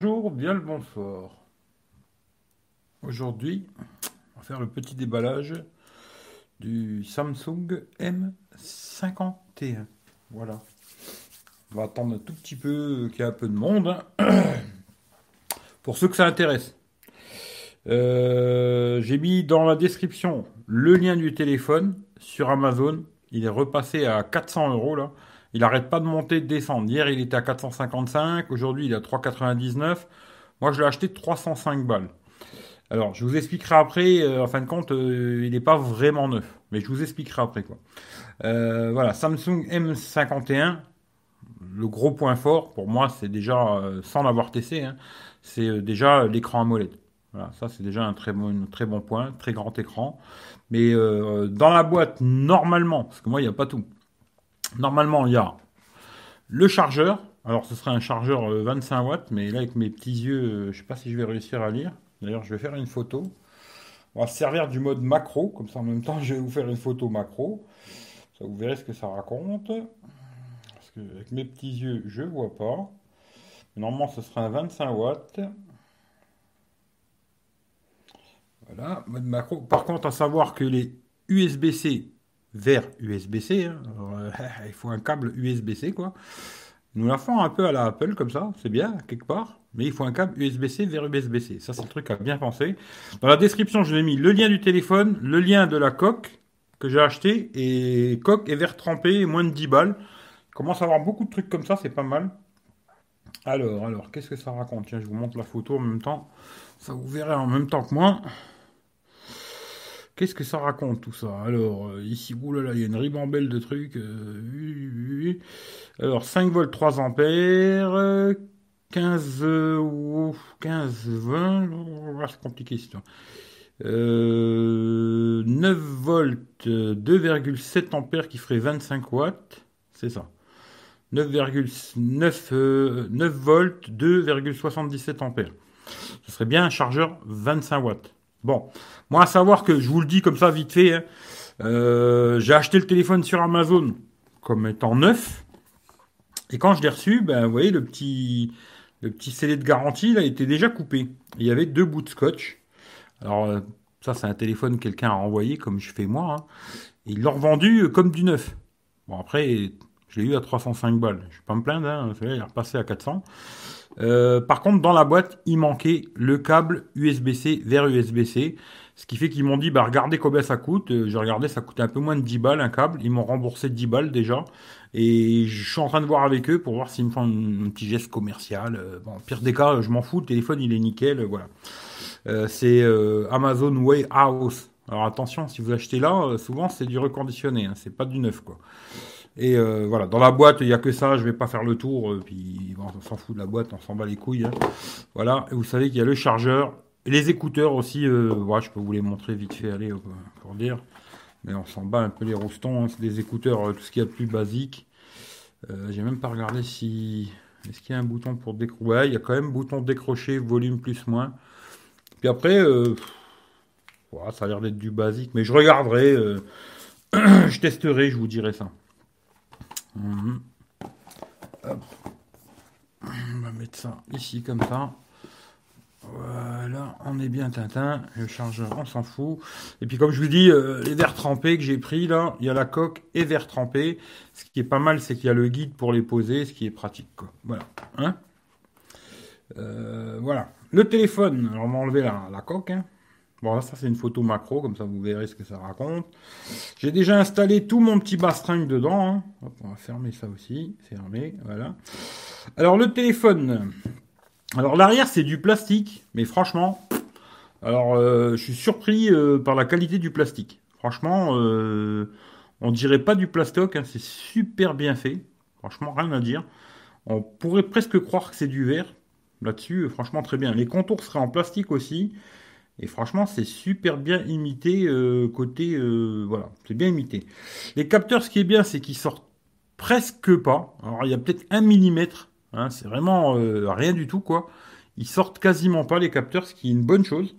Bonjour, bien le bonsoir. Aujourd'hui, on va faire le petit déballage du Samsung M51. Voilà. On va attendre un tout petit peu qu'il y ait un peu de monde. hein. Pour ceux que ça intéresse. Euh, J'ai mis dans la description le lien du téléphone sur Amazon. Il est repassé à 400 euros là. Il n'arrête pas de monter, de descendre. Hier, il était à 455. Aujourd'hui, il est à 399. Moi, je l'ai acheté 305 balles. Alors, je vous expliquerai après. euh, en fin de compte, euh, il n'est pas vraiment neuf. Mais je vous expliquerai après quoi. Euh, voilà, Samsung M51. Le gros point fort, pour moi, c'est déjà, sans l'avoir testé, hein, c'est déjà l'écran AMOLED. Voilà, ça c'est déjà un très bon, un très bon point, très grand écran. Mais dans la boîte, normalement, parce que moi, il n'y a pas tout. Normalement, il y a le chargeur. Alors, ce serait un chargeur euh, 25 watts, mais là, avec mes petits yeux, euh, je sais pas si je vais réussir à lire. D'ailleurs, je vais faire une photo. On va se servir du mode macro, comme ça, en même temps, je vais vous faire une photo macro. Ça, vous verrez ce que ça raconte. Parce que avec mes petits yeux, je vois pas. Normalement, ce sera un 25 watts. Voilà, mode macro. Par contre, à savoir que les USB-C vers USB-C, hein, euh, il faut un câble USB-C, quoi. Nous la font un peu à la Apple, comme ça, c'est bien, quelque part. Mais il faut un câble USB-C vers USB-C. Ça, c'est le truc à bien penser. Dans la description, je vous ai mis le lien du téléphone, le lien de la coque que j'ai acheté, et coque et verre trempé, moins de 10 balles. Commence à avoir beaucoup de trucs comme ça, c'est pas mal. Alors, alors, qu'est-ce que ça raconte? Tiens, je vous montre la photo en même temps. Ça vous verrez en même temps que moi. Qu'est-ce que ça raconte tout ça? Alors, euh, ici, oulala, il y a une ribambelle de trucs. euh. Alors, 5 volts 3 ampères, euh, 15, euh, ouf, 15, 20, oh, c'est compliqué cette histoire. Euh, 9 volts, euh, 2,7 ampères qui ferait 25 watts, c'est ça. 9,9 euh, 9 volts, 2,77 ampères. Ce serait bien un chargeur 25 watts. Bon, moi à savoir que je vous le dis comme ça vite fait, hein, euh, j'ai acheté le téléphone sur Amazon comme étant neuf. Et quand je l'ai reçu, ben vous voyez le petit le petit scellé de garantie là était déjà coupé. Il y avait deux bouts de scotch. Alors euh, ça c'est un téléphone que quelqu'un a envoyé comme je fais moi. hein. Et ils l'ont revendu comme du neuf. Bon après je l'ai eu à 305 balles. Je vais pas me plaindre, hein, il est repassé à 400. Euh, par contre, dans la boîte, il manquait le câble USB-C vers USB-C. Ce qui fait qu'ils m'ont dit, bah, regardez combien ça coûte. Euh, J'ai regardé, ça coûtait un peu moins de 10 balles un câble. Ils m'ont remboursé 10 balles déjà. Et je suis en train de voir avec eux pour voir s'ils me font un, petit geste commercial. Euh, bon, pire des cas, je m'en fous. Le téléphone, il est nickel. voilà. C'est Amazon Way House. Alors attention, si vous achetez là, souvent c'est du reconditionné. Hein, c'est pas du neuf, quoi. Et euh, voilà, dans la boîte, il n'y a que ça, je vais pas faire le tour, euh, puis on s'en fout de la boîte, on s'en bat les couilles. hein. Voilà, et vous savez qu'il y a le chargeur, et les écouteurs aussi, euh, je peux vous les montrer vite fait, allez, pour dire. Mais on s'en bat un peu les roustons, hein, c'est des écouteurs, tout ce qu'il y a de plus basique. J'ai même pas regardé si... Est-ce qu'il y a un bouton pour décrocher Ouais, il y a quand même bouton décrocher, volume plus moins. Puis après, ça a l'air d'être du basique, mais je regarderai, je testerai, je vous dirai ça. Mhm. On va mettre ça ici comme ça. Voilà, on est bien Tintin. Le chargeur, on s'en fout. Et puis comme je vous dis, euh, les verres trempés que j'ai pris là, il y a la coque et verres trempés. Ce qui est pas mal, c'est qu'il y a le guide pour les poser, ce qui est pratique. Voilà. Hein Euh, voilà. Le téléphone, alors on va enlever la, la coque. hein. Bon, là, ça c'est une photo macro, comme ça vous verrez ce que ça raconte. J'ai déjà installé tout mon petit bastringue dedans. hein. On va fermer ça aussi. Fermé, voilà. Alors le téléphone. Alors l'arrière c'est du plastique, mais franchement, alors euh, je suis surpris euh, par la qualité du plastique. Franchement, euh, on dirait pas du plastoc, hein, c'est super bien fait. Franchement, rien à dire. On pourrait presque croire que c'est du verre. Là-dessus, euh, franchement, très bien. Les contours seraient en plastique aussi. Et franchement, c'est super bien imité euh, côté... euh, voilà, c'est bien imité. Les capteurs, ce qui est bien, c'est qu'ils sortent presque pas. Alors, il y a peut-être un millimètre. hein, c'est vraiment euh, rien du tout, quoi. Ils sortent quasiment pas, les capteurs, ce qui est une bonne chose.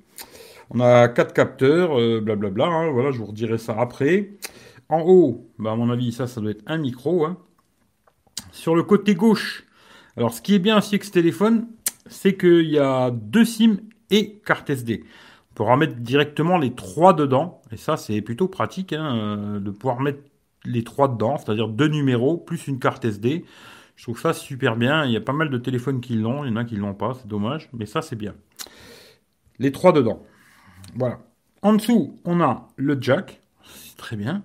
On a quatre capteurs, blablabla. hein, voilà, je vous redirai ça après. En haut, bah, à mon avis, ça, ça doit être un micro. hein. Sur le côté gauche, alors ce qui est bien aussi avec ce téléphone, c'est qu'il y a deux SIM et carte SD. On pourra mettre directement les trois dedans, et ça c'est plutôt pratique hein, euh, de pouvoir mettre les trois dedans, c'est-à-dire deux numéros plus une carte SD. Je trouve ça super bien. Il y a pas mal de téléphones qui l'ont, il y en a qui l'ont pas, c'est dommage, mais ça c'est bien. Les trois dedans. Voilà. En dessous, on a le jack, c'est très bien.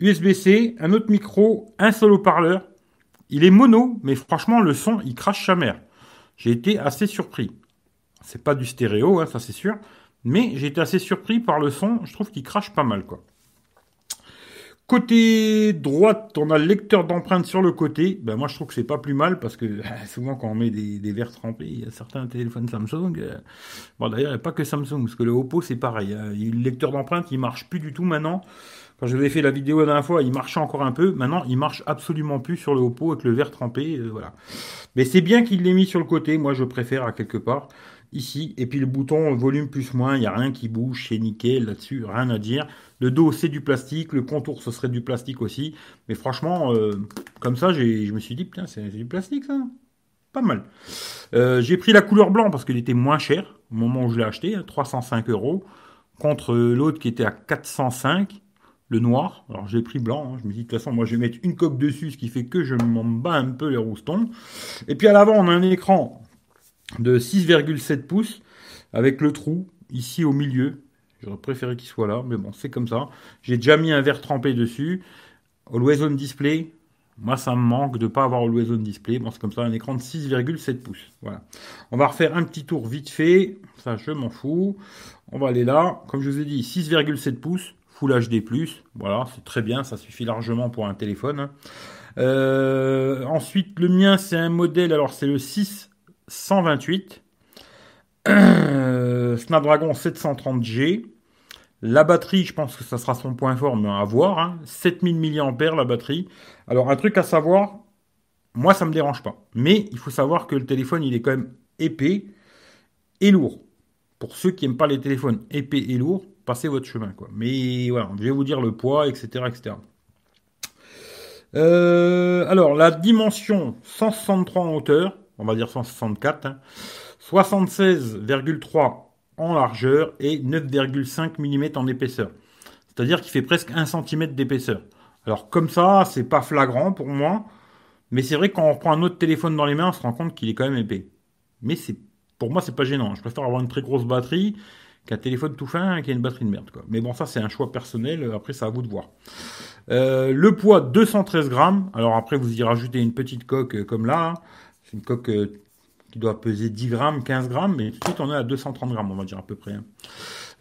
USB-C, un autre micro, un seul haut-parleur. Il est mono, mais franchement, le son, il crache sa mère. J'ai été assez surpris. C'est pas du stéréo, hein, ça c'est sûr. Mais j'ai été assez surpris par le son. Je trouve qu'il crache pas mal, quoi. Côté droite, on a le lecteur d'empreintes sur le côté. Ben moi, je trouve que c'est pas plus mal parce que souvent quand on met des, verres trempés, il y a certains téléphones Samsung. Euh, bon, d'ailleurs, il n'y a pas que Samsung parce que le Oppo c'est pareil. Hein. Le lecteur d'empreintes, il marche plus du tout maintenant. Quand je vous ai fait la vidéo la dernière fois, il marchait encore un peu. Maintenant, il marche absolument plus sur le Oppo avec le verre trempé. Euh, voilà. Mais c'est bien qu'il l'ait mis sur le côté. Moi, je préfère à quelque part ici. Et puis le bouton volume plus moins, il n'y a rien qui bouge, c'est nickel là-dessus, rien à dire. Le dos, c'est du plastique, le contour, ce serait du plastique aussi. Mais franchement, euh, comme ça, je me suis dit, putain, c'est du plastique ça Pas mal. Euh, j'ai pris la couleur blanc parce qu'il était moins cher au moment où je l'ai acheté, 305 hein, euros, contre l'autre qui était à 405 le noir. Alors j'ai pris blanc. Hein. Je me dis de toute façon, moi je vais mettre une coque dessus, ce qui fait que je m'en bats un peu les roustons. Et puis à l'avant, on a un écran de 6,7 pouces avec le trou ici au milieu. J'aurais préféré qu'il soit là, mais bon, c'est comme ça. J'ai déjà mis un verre trempé dessus. Always on display. Moi, ça me manque de ne pas avoir Always on display. Bon, c'est comme ça, un écran de 6,7 pouces. Voilà. On va refaire un petit tour vite fait. Ça, je m'en fous. On va aller là. Comme je vous ai dit, 6,7 pouces. Full HD+. Voilà, c'est très bien. Ça suffit largement pour un téléphone. Euh, ensuite, le mien, c'est un modèle. Alors, c'est le 6 128, Snapdragon 730G. La batterie, je pense que ça sera son point fort, mais à voir. Hein. 7000 mAh la batterie. Alors un truc à savoir, moi ça me dérange pas. Mais il faut savoir que le téléphone il est quand même épais et lourd. Pour ceux qui n'aiment pas les téléphones épais et lourds, passez votre chemin. Quoi. Mais voilà, je vais vous dire le poids, etc. etc. Euh, alors la dimension 163 en hauteur, on va dire 164, 76,3 hein. en largeur et 9,5 mm en épaisseur. C'est-à-dire qu'il fait presque 1 cm d'épaisseur. Alors comme ça, c'est pas flagrant pour moi, mais c'est vrai que quand on prend un autre téléphone dans les mains, on se rend compte qu'il est quand même épais. Mais c'est pour moi, c'est pas gênant. Je préfère avoir une très grosse batterie qu'un téléphone tout fin qui a une batterie de merde. Quoi. Mais bon, ça c'est un choix personnel. Après, c'est à vous de voir. Euh, le poids 213 grammes. Alors après, vous y rajoutez une petite coque euh, comme là. C'est une coque euh, qui doit peser 10 grammes, 15 grammes, mais tout de suite on est à 230 grammes, on va dire à peu près. Hein.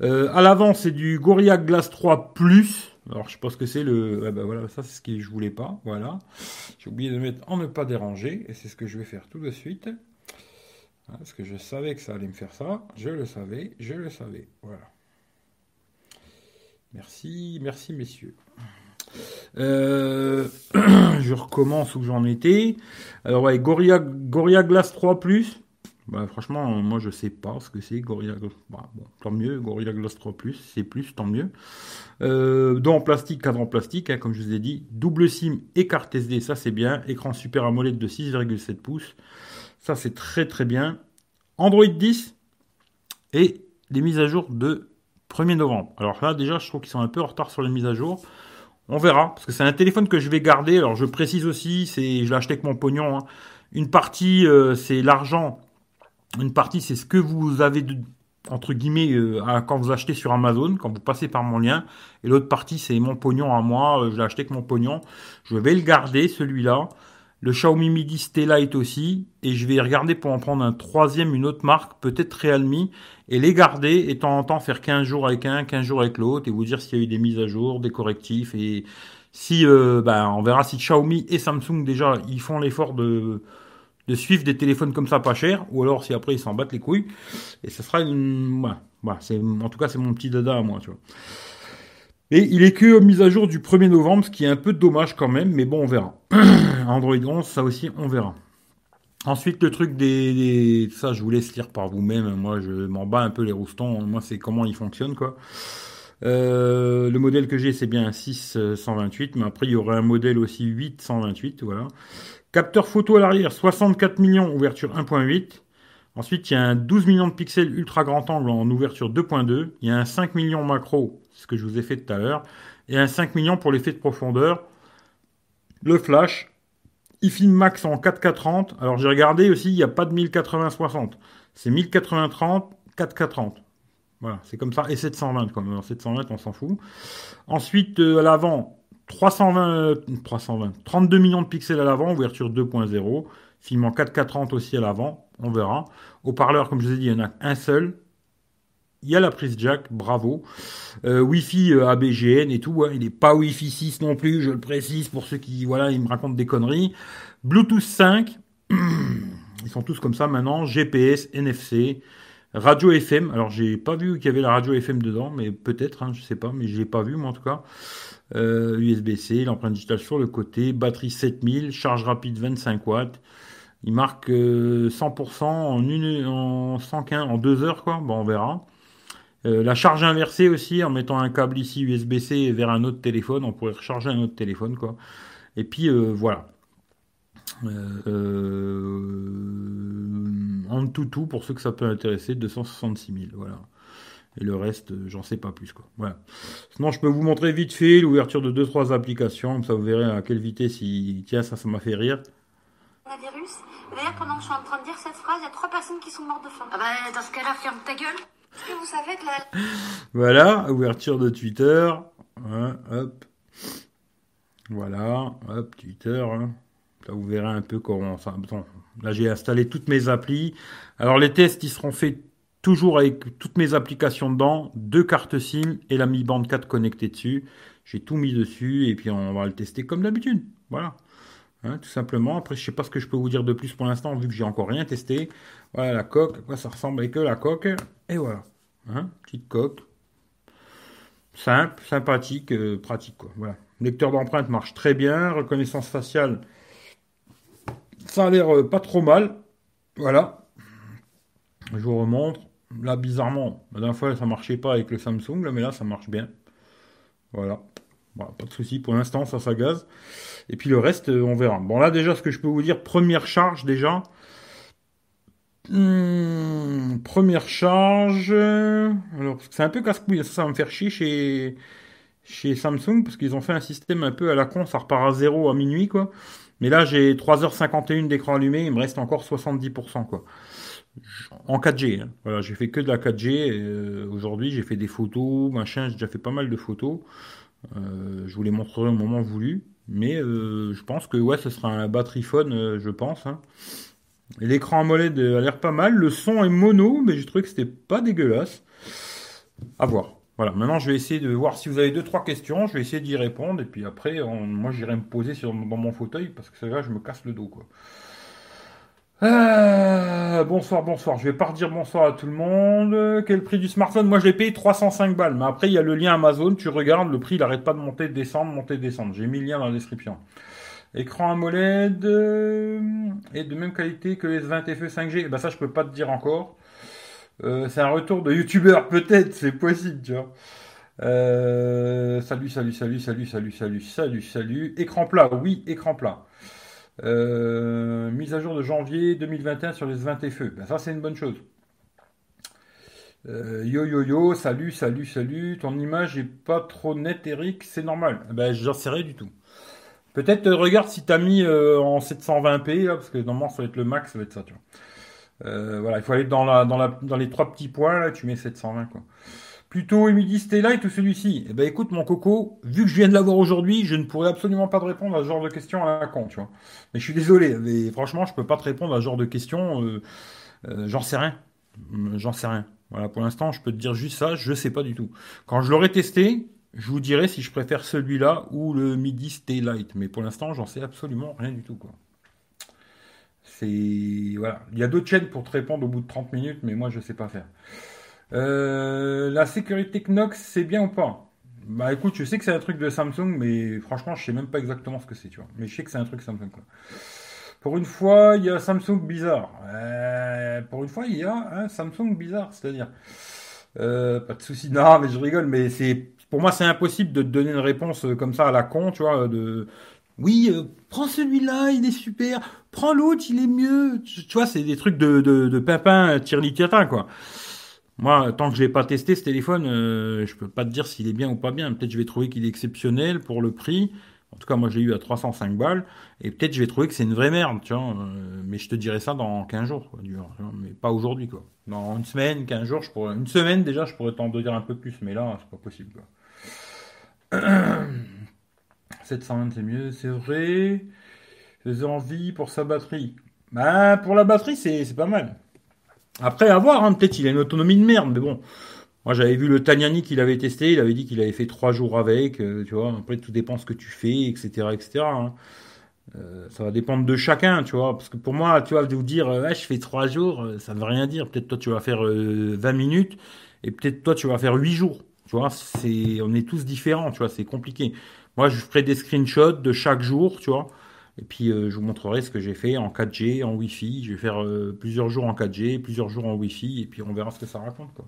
Euh, à l'avant, c'est du Gorilla Glass 3 Plus. Alors, je pense que c'est le. ben voilà, ça, c'est ce que je voulais pas. Voilà. J'ai oublié de mettre en ne pas déranger. Et c'est ce que je vais faire tout de suite. parce que je savais que ça allait me faire ça. Je le savais. Je le savais. Voilà. Merci. Merci, messieurs. Euh, je recommence où j'en étais. Alors ouais, Gorilla, Gorilla Glass 3 Plus. Bah, franchement, moi je sais pas ce que c'est Gorilla. Bah, tant mieux, Gorilla Glass 3 Plus, c'est plus, tant mieux. Euh, en plastique, cadre en plastique, hein, comme je vous ai dit. Double SIM et carte SD, ça c'est bien. Écran Super AMOLED de 6,7 pouces. Ça c'est très très bien. Android 10 et les mises à jour de 1er novembre. Alors là déjà je trouve qu'ils sont un peu en retard sur les mises à jour. On verra, parce que c'est un téléphone que je vais garder. Alors je précise aussi, c'est, je l'ai acheté avec mon pognon. Hein. Une partie, euh, c'est l'argent. Une partie, c'est ce que vous avez de, entre guillemets euh, quand vous achetez sur Amazon, quand vous passez par mon lien. Et l'autre partie, c'est mon pognon à moi. Euh, je l'ai acheté avec mon pognon. Je vais le garder, celui-là. Le Xiaomi Mi 10 T-Lite aussi. Et je vais regarder pour en prendre un troisième, une autre marque, peut-être Realme et les garder et de temps en temps faire 15 jours avec un, 15 jours avec l'autre et vous dire s'il y a eu des mises à jour, des correctifs et si euh, ben, on verra si Xiaomi et Samsung déjà ils font l'effort de de suivre des téléphones comme ça pas cher ou alors si après ils s'en battent les couilles et ce sera une voilà, c'est en tout cas c'est mon petit dada à moi tu vois. Et il est que mise à jour du 1er novembre, ce qui est un peu dommage quand même, mais bon, on verra. Android 11, ça aussi, on verra. Ensuite, le truc des, Ça, je vous laisse lire par vous-même. Moi, je m'en bats un peu les roustons. Moi, c'est comment ils fonctionnent, quoi. Euh, le modèle que j'ai, c'est bien un 628, mais après, il y aurait un modèle aussi 828, voilà. Capteur photo à l'arrière, 64 millions, ouverture 1.8. Ensuite, il y a un 12 millions de pixels ultra grand angle en ouverture 2.2. Il y a un 5 millions macro, ce que je vous ai fait tout à l'heure. Et un 5 millions pour l'effet de profondeur. Le flash. Il filme max en 4K30. Alors j'ai regardé aussi, il n'y a pas de 1080-60. C'est 1080-30, 4K30. Voilà, c'est comme ça. Et 720, comme 720, on s'en fout. Ensuite, euh, à l'avant, 320, 320, 32 millions de pixels à l'avant, ouverture 2.0. Film en 4K30 aussi à l'avant, on verra. Haut-parleur, comme je vous ai dit, il y en a un seul. Il y a la prise jack, bravo. Euh, Wi-Fi euh, ABGN et tout. Hein. Il n'est pas Wi-Fi 6 non plus, je le précise pour ceux qui, voilà, ils me racontent des conneries. Bluetooth 5. Ils sont tous comme ça maintenant. GPS, NFC, radio FM. Alors j'ai pas vu qu'il y avait la radio FM dedans, mais peut-être, hein, je sais pas, mais je l'ai pas vu moi en tout cas. Euh, USB-C, l'empreinte digitale sur le côté, batterie 7000, charge rapide 25 watts. Il marque 100% euh, en, une, en 115, en 2 heures, quoi. Bon, on verra. Euh, la charge inversée aussi, en mettant un câble ici USB-C vers un autre téléphone, on pourrait recharger un autre téléphone, quoi. Et puis voilà. en tout tout, pour ceux que ça peut intéresser, 266 000, voilà. Et le reste, euh, j'en sais pas plus. Quoi. Voilà. Sinon, je peux vous montrer vite fait l'ouverture de 2-3 applications. Comme ça, vous verrez à quelle vitesse il... Tiens, ça, ça m'a fait rire. virus. D'ailleurs, pendant que je suis en train de dire cette phrase, il y a trois personnes qui sont mortes de faim. Ah bah, dans ce cas-là, ferme ta gueule. Voilà, ouverture de Twitter. hop. Voilà, hop, Twitter. Hein. Là, vous verrez un peu comment ça... là, j'ai installé toutes mes applis. Alors, les tests, ils seront faits toujours avec toutes mes applications dedans, deux cartes SIM et la Mi Band 4 connectée dessus. J'ai tout mis dessus et puis on va le tester comme d'habitude. Voilà. Hein, tout simplement. Après, je sais pas ce que je peux vous dire de plus pour l'instant, vu que j'ai encore rien testé. Voilà la coque, quoi ça ressemble avec la coque. Et voilà. Hein, petite coque. Simple, sympathique, euh, pratique quoi. Voilà. Lecteur d'empreinte marche très bien. Reconnaissance faciale, ça a l'air euh, pas trop mal. Voilà. Je vous remontre. Là, bizarrement, la dernière fois, ça marchait pas avec le Samsung, mais là, ça marche bien. Voilà. Pas de souci. Pour l'instant, ça s'agaze. Et puis le reste, euh, on verra. Bon, là, déjà, ce que je peux vous dire, première charge, déjà. Hmm, première charge. Alors, c'est un peu casse-couille. Ça, ça va me faire chier chez, chez Samsung, parce qu'ils ont fait un système un peu à la con. Ça repart à zéro à minuit, quoi. Mais là, j'ai 3h51 d'écran allumé. Il me reste encore 70%, quoi en 4G. Hein. Voilà, j'ai fait que de la 4G. Euh, aujourd'hui, j'ai fait des photos, machin. J'ai déjà fait pas mal de photos. Euh, je vous les montrerai au moment voulu. Mais euh, je pense que ouais, ce sera un batterie phone, je pense. Hein. L'écran AMOLED a l'air pas mal. Le son est mono, mais j'ai trouvé que c'était pas dégueulasse. À voir. Voilà, maintenant je vais essayer de voir si vous avez deux trois questions, je vais essayer d'y répondre et puis après moi j'irai me poser dans mon fauteuil parce que c'est là je me casse le dos quoi. Euh, bonsoir, bonsoir. Je vais pas redire bonsoir à tout le monde. Quel prix du smartphone? Moi, je l'ai payé 305 balles. Mais après, il y a le lien Amazon. Tu regardes, le prix, il arrête pas de monter, de descendre, monter, descendre. J'ai mis le lien dans la description. Écran AMOLED euh, et de même qualité que les 20 FE 5G. Ben ça, je peux pas te dire encore. Euh, c'est un retour de youtubeur, peut-être, c'est possible, tu vois. salut, salut, salut, salut, salut, salut, salut, salut. Écran plat, oui, écran plat. Euh, mise à jour de janvier 2021 sur les 20 FE. Ben, ça, c'est une bonne chose. Euh, yo yo yo, salut, salut, salut. Ton image est pas trop nette, Eric. C'est normal. Ben, j'en sais rien du tout. Peut-être euh, regarde si t'as mis en 720p, parce que normalement ça va être le max, ça va être ça, voilà, il faut aller dans, dans les trois petits points, là, tu mets 720, quoi. Plutôt Emily Light ou celui-ci Eh ben écoute mon coco, vu que je viens de l'avoir aujourd'hui, je ne pourrais absolument pas te répondre à ce genre de questions à la con, tu vois. Mais je suis désolé, mais franchement, je peux pas te répondre à ce genre de questions. Euh, euh, j'en sais rien, euh, j'en sais rien. Voilà, pour l'instant, je peux te dire juste ça, je sais pas du tout. Quand je l'aurai testé, je vous dirai si je préfère celui-là ou le Midi Light. Mais pour l'instant, j'en sais absolument rien du tout. C'est voilà, il y a d'autres chaînes pour te répondre au bout de 30 minutes, mais moi, je sais pas faire. Euh, la sécurité Knox, c'est bien ou pas? Bah écoute, je sais que c'est un truc de Samsung, mais franchement, je sais même pas exactement ce que c'est, tu vois. Mais je sais que c'est un truc Samsung, quoi. Pour une fois, il y a Samsung bizarre. Euh, pour une fois, il y a un Samsung bizarre, c'est-à-dire. Euh, pas de souci. Non, mais je rigole, mais c'est pour moi c'est impossible de te donner une réponse comme ça à la con, tu vois. De Oui, prends celui-là, il est super. Prends l'autre, il est mieux. Tu, vois, c'est des trucs de, de, de pimpin tirli quoi. Moi, tant que je l'ai pas testé ce téléphone, euh, je peux pas te dire s'il est bien ou pas bien. Peut-être je vais trouver qu'il est exceptionnel pour le prix. En tout cas, moi, j'ai eu à 305 balles. Et peut-être je vais trouver que c'est une vraie merde, tu vois. Euh, mais je te dirai ça dans 15 jours, mais pas aujourd'hui, quoi. Dans une semaine, 15 jours, je pourrais, une semaine déjà, je pourrais t'en dire un peu plus, mais là, c'est pas possible, quoi. 720, c'est mieux, c'est vrai. J'ai envie pour sa batterie. Bah, pour la batterie, c'est pas mal. Après, à voir, hein, peut-être il a une autonomie de merde, mais bon. Moi, j'avais vu le Tagnani qu'il avait testé, il avait dit qu'il avait fait trois jours avec, euh, tu vois. Après, tout dépend ce que tu fais, etc., etc. Hein. Euh, ça va dépendre de chacun, tu vois. Parce que pour moi, tu vois, de vous dire, ouais, je fais trois jours, ça ne veut rien dire. Peut-être toi, tu vas faire 20 euh, minutes, et peut-être toi, tu vas faire 8 jours. Tu vois, c'est, on est tous différents, tu vois, c'est compliqué. Moi, je ferai des screenshots de chaque jour, tu vois. Et puis, euh, je vous montrerai ce que j'ai fait en 4G, en Wi-Fi. Je vais faire euh, plusieurs jours en 4G, plusieurs jours en Wi-Fi, et puis on verra ce que ça raconte, quoi.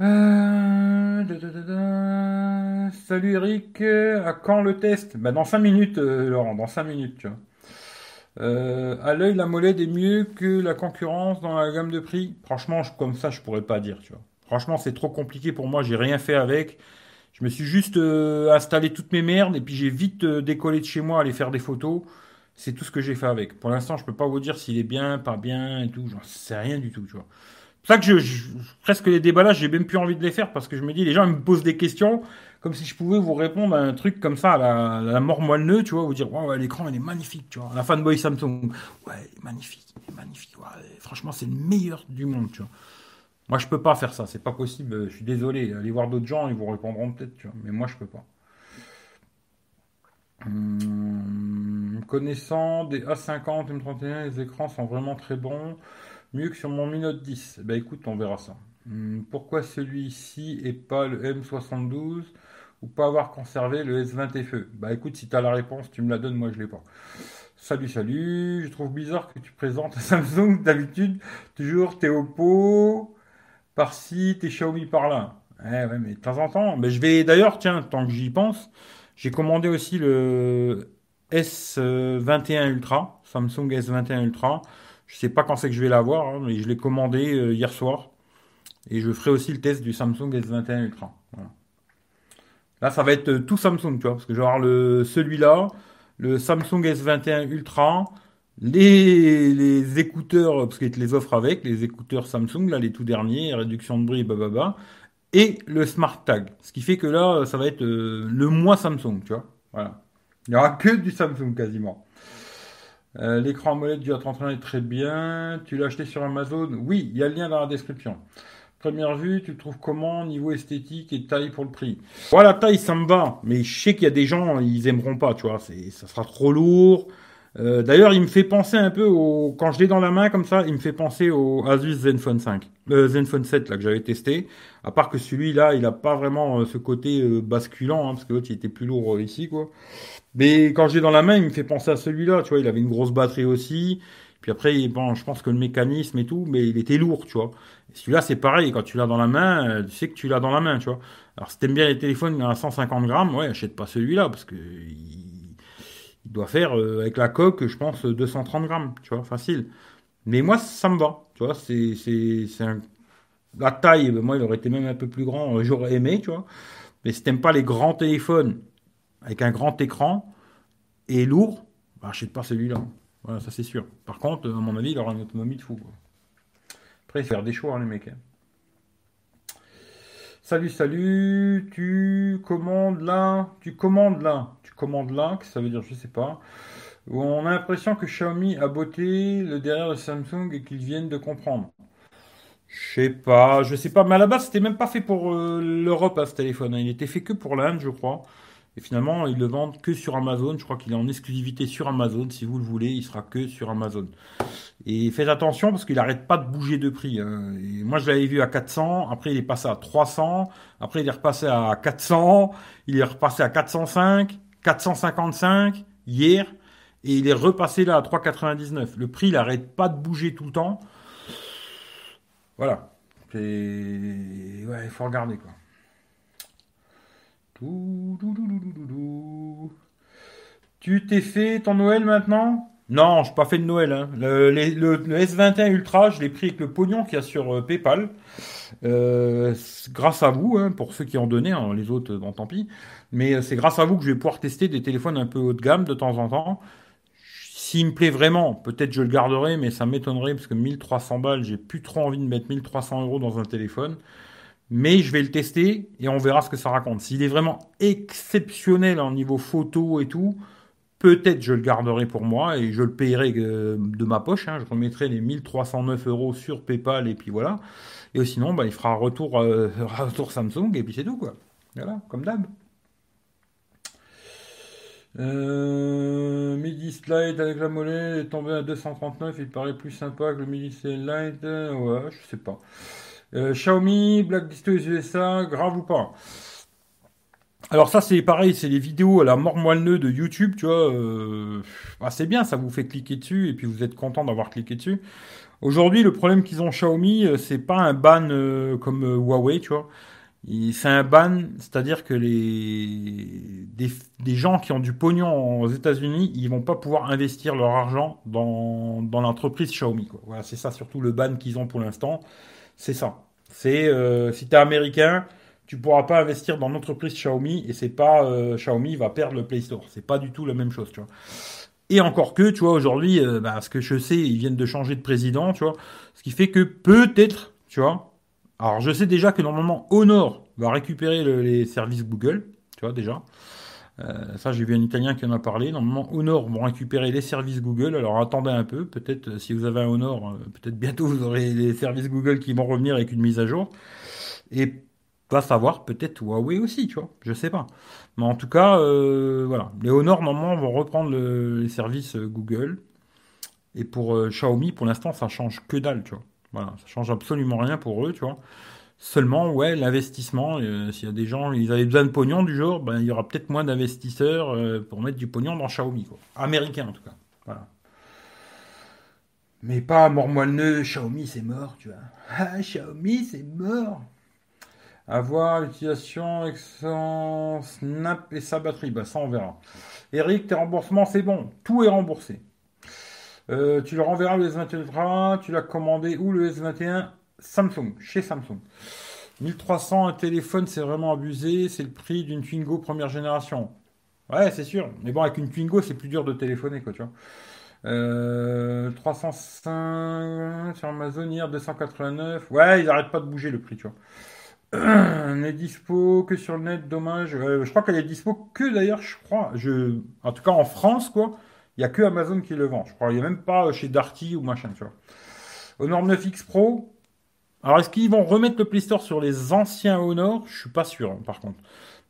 Euh, Salut Eric, à quand le test? Bah, Dans 5 minutes, Laurent, dans 5 minutes, tu vois. à l'œil, la molette est mieux que la concurrence dans la gamme de prix? Franchement, comme ça, je pourrais pas dire, tu vois. Franchement, c'est trop compliqué pour moi. J'ai rien fait avec. Je me suis juste euh, installé toutes mes merdes et puis j'ai vite euh, décollé de chez moi, aller faire des photos. C'est tout ce que j'ai fait avec. Pour l'instant, je peux pas vous dire s'il est bien, pas bien et tout. J'en sais rien du tout, tu vois. C'est ça que je, presque les déballages, j'ai même plus envie de les faire parce que je me dis, les gens me posent des questions comme si je pouvais vous répondre à un truc comme ça, à la, mort moelleux, tu vois, vous dire, ouais, l'écran, il est magnifique, tu vois. La fanboy Samsung, ouais, magnifique, magnifique, franchement, c'est le meilleur du monde. Moi, je peux pas faire ça, c'est pas possible. Je suis désolé. Allez voir d'autres gens, ils vous répondront peut-être, tu vois. Mais moi, je peux pas. Hum, connaissant des A50, M31, les écrans sont vraiment très bons. Mieux que sur mon Mi Note 10. Bah écoute, on verra ça. Hum, pourquoi celui-ci et pas le M72 ou pas avoir conservé le S20 FE Bah écoute, si tu as la réponse, tu me la donnes, moi je l'ai pas. Salut, salut. Je trouve bizarre que tu présentes Samsung d'habitude. Toujours t'es Oppo par-ci, tes Xiaomi par-là. Eh ouais, mais de temps en temps. Mais je vais d'ailleurs, tiens, tant que j'y pense, j'ai commandé aussi le S21 Ultra, Samsung S21 Ultra. Je sais pas quand c'est que je vais l'avoir, hein, mais je l'ai commandé euh, hier soir. Et je ferai aussi le test du Samsung S21 Ultra. Là, ça va être euh, tout Samsung, tu vois, parce que je vais avoir celui-là, le Samsung S21 Ultra, les, écouteurs, parce qu'ils te les offrent avec, les écouteurs Samsung, là, les tout derniers, réduction de bruit, bababa, et le Smart Tag. Ce qui fait que là, ça va être euh, le mois Samsung, tu vois. Voilà. Il n'y aura que du Samsung quasiment. Euh, l'écran AMOLED du A31 est très bien. Tu l'as acheté sur Amazon? Oui, il y a le lien dans la description. Première vue, tu le trouves comment niveau esthétique et taille pour le prix? Voilà, taille, ça me va. Mais je sais qu'il y a des gens, ils aimeront pas, tu vois. Ça sera trop lourd. Euh, d'ailleurs, il me fait penser un peu au quand je l'ai dans la main comme ça, il me fait penser au Asus Zenfone 5, euh, Zenfone 7 là que j'avais testé. À part que celui-là, il a pas vraiment euh, ce côté euh, basculant hein, parce que l'autre il était plus lourd ici quoi. Mais quand je l'ai dans la main, il me fait penser à celui-là. Tu vois, il avait une grosse batterie aussi. Puis après, bon, je pense que le mécanisme et tout, mais il était lourd, tu vois. Celui-là, c'est pareil. Quand tu l'as dans la main, tu sais que tu l'as dans la main, tu vois. Alors, si t'aimes bien les téléphones à 150 grammes, ouais, achète pas celui-là parce que il doit faire euh, avec la coque, je pense, 230 grammes, tu vois, facile. Mais moi, ça me va, tu vois, c'est, c'est, c'est la taille, ben, moi, il aurait été même un peu plus grand, euh, j'aurais aimé, tu vois. Mais si t'aimes pas les grands téléphones avec un grand écran et lourd, bah, achète pas celui-là. Voilà, ça c'est sûr. Par contre, à mon avis, il aura une autonomie de fou. Après, faire des choix, hein, les mecs. Hein. Salut, salut, tu commandes là, tu commandes là, tu commandes là, que ça veut dire, je sais pas. On a l'impression que Xiaomi a botté le derrière de Samsung et qu'ils viennent de comprendre. Je sais pas, je sais pas, mais à la base, c'était même pas fait pour euh, l'Europe, à ce téléphone. Hein. Il était fait que pour l'Inde, je crois. Et finalement, ils le vendent que sur Amazon. Je crois qu'il est en exclusivité sur Amazon. Si vous le voulez, il sera que sur Amazon. Et faites attention parce qu'il n'arrête pas de bouger de prix. Hein. moi, je l'avais vu à 400. Après, il est passé à 300. Après, il est repassé à 400. Il est repassé à 405, 455 hier. Et il est repassé là à 3,99. Le prix, n'arrête pas de bouger tout le temps. Voilà. Il faut regarder quoi. Tu t'es fait ton Noël maintenant? Non, je n'ai pas fait de Noël. Hein. Le, S21 Ultra, je l'ai pris avec le pognon qu'il y a sur euh, PayPal. Euh, grâce à vous, hein, pour ceux qui en donnaient, hein, les autres, bon, tant pis. Mais euh, c'est grâce à vous que je vais pouvoir tester des téléphones un peu haut de gamme de temps en temps. S'il me plaît vraiment, peut-être je le garderai, mais ça m'étonnerait parce que 1300 balles, j'ai plus trop envie de mettre 1300 euros dans un téléphone. Mais je vais le tester et on verra ce que ça raconte. S'il est vraiment exceptionnel en niveau photo et tout, peut-être je le garderai pour moi et je le payerai euh, de ma poche. Hein. Je remettrai les 1309 euros sur PayPal et puis voilà. Et sinon, bah, il fera retour, euh, retour Samsung et puis c'est tout quoi. Voilà, comme d'hab. Euh, midi avec la mollet est tombé à 239, il paraît plus sympa que le Midi Slide. Ouais, je sais pas. Euh, Xiaomi, Black Disto USA, grave ou pas? Alors ça c'est pareil, c'est les vidéos à la mort moelleux de YouTube, tu vois. Euh, bah, c'est bien, ça vous fait cliquer dessus et puis vous êtes content d'avoir cliqué dessus. Aujourd'hui, le problème qu'ils ont Xiaomi, euh, c'est pas un ban comme Huawei, tu vois. C'est un ban, c'est-à-dire que les des, gens qui ont du pognon aux États-Unis, ils vont pas pouvoir investir leur argent dans, dans l'entreprise Xiaomi. Quoi. Voilà, c'est ça surtout le ban qu'ils ont pour l'instant. C'est ça. C'est euh, si tu es américain, tu pourras pas investir dans l'entreprise Xiaomi et c'est pas euh, Xiaomi va perdre le Play Store. C'est pas du tout la même chose, tu vois. Et encore que, tu vois, aujourd'hui, euh, bah, ce que je sais, ils viennent de changer de président, tu vois. Ce qui fait que peut-être, tu vois. Alors, je sais déjà que normalement, Honor va récupérer les services Google, tu vois, déjà. Euh, ça, j'ai vu un Italien qui en a parlé. Normalement, Honor vont récupérer les services Google. Alors attendez un peu. Peut-être euh, si vous avez un Honor, peut-être bientôt vous aurez les services Google qui vont revenir avec une mise à jour. Va savoir, peut-être Huawei aussi, tu vois. Je sais pas. Mais en tout cas, voilà. Les Honor, normalement, vont reprendre les services Google. Et pour Xiaomi, pour l'instant, ça change que dalle, tu vois. Voilà, ça change absolument rien pour eux, tu vois. Seulement, ouais, l'investissement, euh, s'il y a des gens, ils avaient besoin de pognon du jour, ben, il y aura peut-être moins d'investisseurs euh, pour mettre du pognon dans Xiaomi, quoi. Américain, en tout cas. Voilà. Mais pas mort moelleux, Xiaomi, c'est mort, tu vois. Ah, Xiaomi, c'est mort. Avoir l'utilisation avec son Snap et sa batterie, bah ça on verra. Eric, tes remboursements, c'est bon. Tout est remboursé. Euh, tu le renverras le S21 tu l'as commandé où le S21 Samsung, chez Samsung. 1300 un téléphone, c'est vraiment abusé. C'est le prix d'une Twingo première génération. Ouais, c'est sûr. Mais bon, avec une Twingo, c'est plus dur de téléphoner, quoi, tu vois. 305 euh, sur Amazon hier, 289. Ouais, ils n'arrêtent pas de bouger le prix, tu vois. n'est dispo que sur le net, dommage. Euh, je crois qu'elle est dispo que d'ailleurs, je crois, en tout cas en France, quoi. Il n'y a que Amazon qui le vend. Je crois, il n'y a même pas chez Darty ou machin, tu vois. Honor 9X Pro, alors, est-ce qu'ils vont remettre le Play Store sur les anciens Honor? Je suis pas sûr, hein, par contre.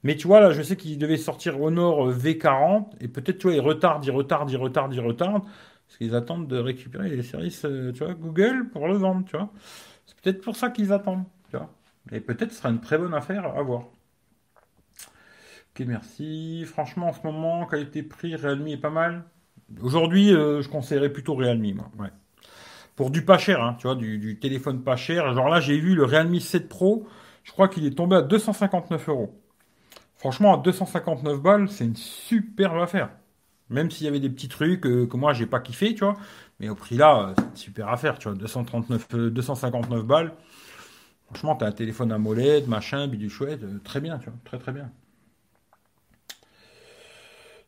Mais tu vois, là, je sais qu'ils devaient sortir Honor euh, V40, et peut-être, tu vois, ils retardent, ils retardent, ils retardent, ils retardent, parce qu'ils attendent de récupérer les services, euh, tu vois, Google pour le vendre, tu vois. C'est peut-être pour ça qu'ils attendent, tu vois. Et peut-être ce sera une très bonne affaire à voir. Ok, merci. Franchement, en ce moment, qualité-prix, Realme est pas mal. Aujourd'hui, euh, je conseillerais plutôt Realme, pour du pas cher, hein, tu vois, du, téléphone pas cher. Genre là, j'ai vu le Realme 7 Pro, je crois qu'il est tombé à 259 euros. Franchement, à 259 balles, c'est une superbe affaire. Même s'il y avait des petits trucs euh, que moi, j'ai pas kiffé, tu vois. Mais au prix là, c'est une super affaire, tu vois. 239, 259 euh, balles. Franchement, t'as un téléphone à molette, machin, bidule chouette, euh, très bien, tu vois, très très bien.